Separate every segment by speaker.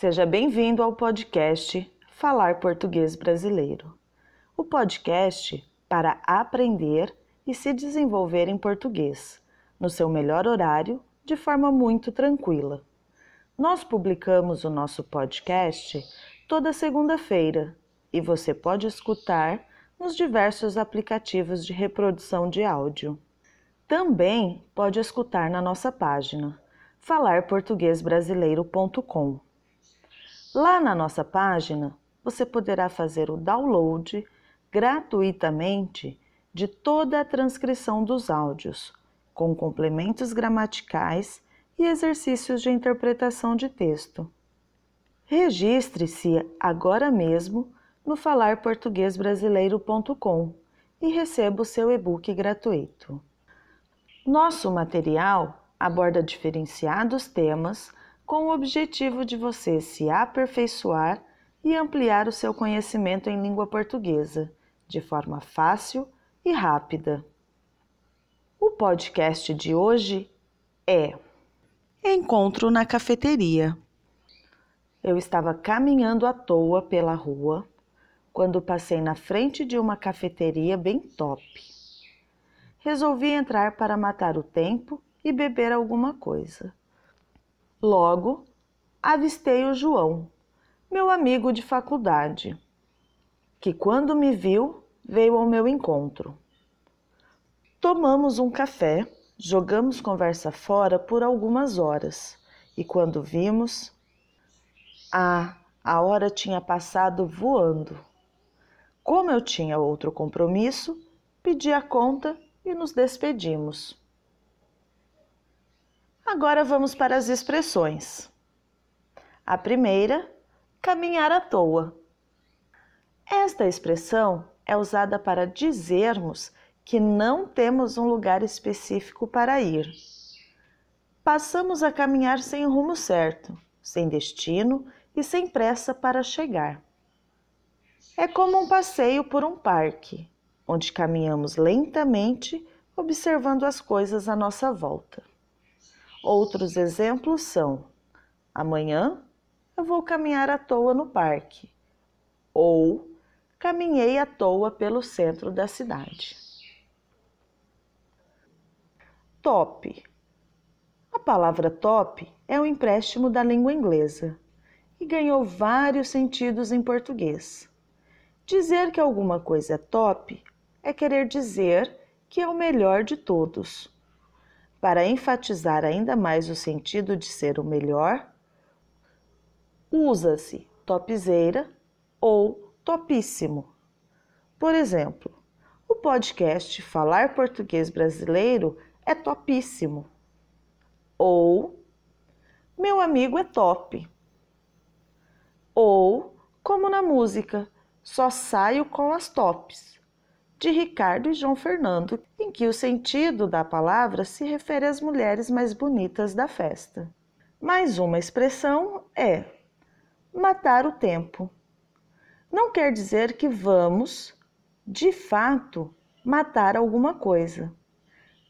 Speaker 1: Seja bem-vindo ao podcast Falar Português Brasileiro. O podcast para aprender e se desenvolver em português, no seu melhor horário, de forma muito tranquila. Nós publicamos o nosso podcast toda segunda-feira e você pode escutar nos diversos aplicativos de reprodução de áudio. Também pode escutar na nossa página falarportuguesbrasileiro.com. Lá na nossa página, você poderá fazer o download gratuitamente de toda a transcrição dos áudios, com complementos gramaticais e exercícios de interpretação de texto. Registre-se agora mesmo no falarportuguesbrasileiro.com e receba o seu e-book gratuito. Nosso material aborda diferenciados temas com o objetivo de você se aperfeiçoar e ampliar o seu conhecimento em língua portuguesa de forma fácil e rápida. O podcast de hoje é Encontro na cafeteria. Eu estava caminhando à toa pela rua quando passei na frente de uma cafeteria bem top. Resolvi entrar para matar o tempo e beber alguma coisa. Logo, avistei o João, meu amigo de faculdade, que quando me viu veio ao meu encontro. Tomamos um café, jogamos conversa fora por algumas horas e quando vimos, ah, a hora tinha passado voando. Como eu tinha outro compromisso, pedi a conta e nos despedimos. Agora vamos para as expressões. A primeira, caminhar à toa. Esta expressão é usada para dizermos que não temos um lugar específico para ir. Passamos a caminhar sem rumo certo, sem destino e sem pressa para chegar. É como um passeio por um parque, onde caminhamos lentamente, observando as coisas à nossa volta. Outros exemplos são: amanhã eu vou caminhar à toa no parque, ou caminhei à toa pelo centro da cidade. Top. A palavra top é um empréstimo da língua inglesa e ganhou vários sentidos em português. Dizer que alguma coisa é top é querer dizer que é o melhor de todos. Para enfatizar ainda mais o sentido de ser o melhor, usa-se topzeira ou topíssimo. Por exemplo, o podcast Falar Português Brasileiro é topíssimo. Ou meu amigo é top. Ou como na música só saio com as tops, de Ricardo e João Fernando, em que o sentido da palavra se refere às mulheres mais bonitas da festa. Mais uma expressão é matar o tempo. Não quer dizer que vamos, de fato, matar alguma coisa,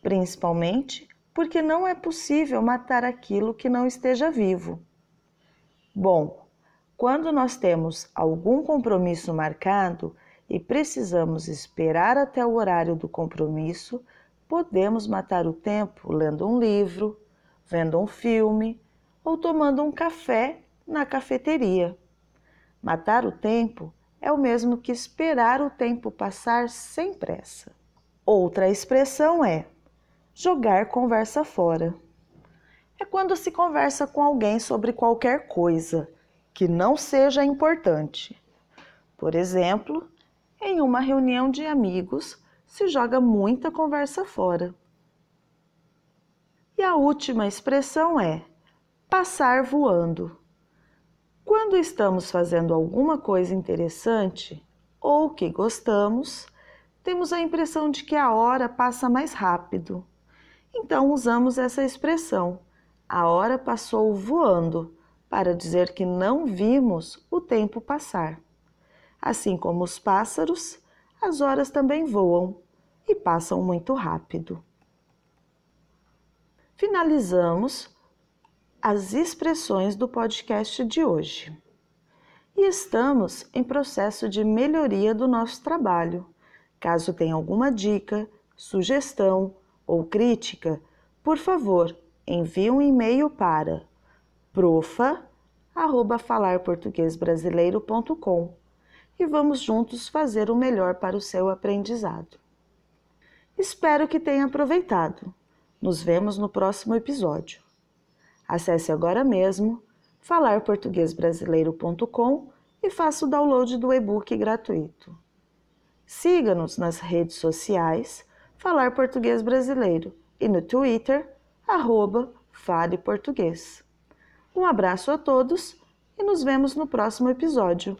Speaker 1: principalmente porque não é possível matar aquilo que não esteja vivo. Bom, quando nós temos algum compromisso marcado e precisamos esperar até o horário do compromisso, podemos matar o tempo lendo um livro, vendo um filme ou tomando um café na cafeteria. Matar o tempo é o mesmo que esperar o tempo passar sem pressa. Outra expressão é jogar conversa fora. É quando se conversa com alguém sobre qualquer coisa que não seja importante. Por exemplo, em uma reunião de amigos se joga muita conversa fora. E a última expressão é passar voando. Quando estamos fazendo alguma coisa interessante ou que gostamos, temos a impressão de que a hora passa mais rápido. Então usamos essa expressão: a hora passou voando para dizer que não vimos o tempo passar. Assim como os pássaros, as horas também voam e passam muito rápido. Finalizamos as expressões do podcast de hoje. E estamos em processo de melhoria do nosso trabalho. Caso tenha alguma dica, sugestão ou crítica, por favor, envie um e-mail para profa@falarportuguesbrasileiro.com e vamos juntos fazer o melhor para o seu aprendizado. Espero que tenha aproveitado. Nos vemos no próximo episódio. Acesse agora mesmo falarportuguesbrasileiro.com e faça o download do e-book gratuito. Siga-nos nas redes sociais Falar Português Brasileiro e no Twitter, arroba Fale Português. Um abraço a todos e nos vemos no próximo episódio.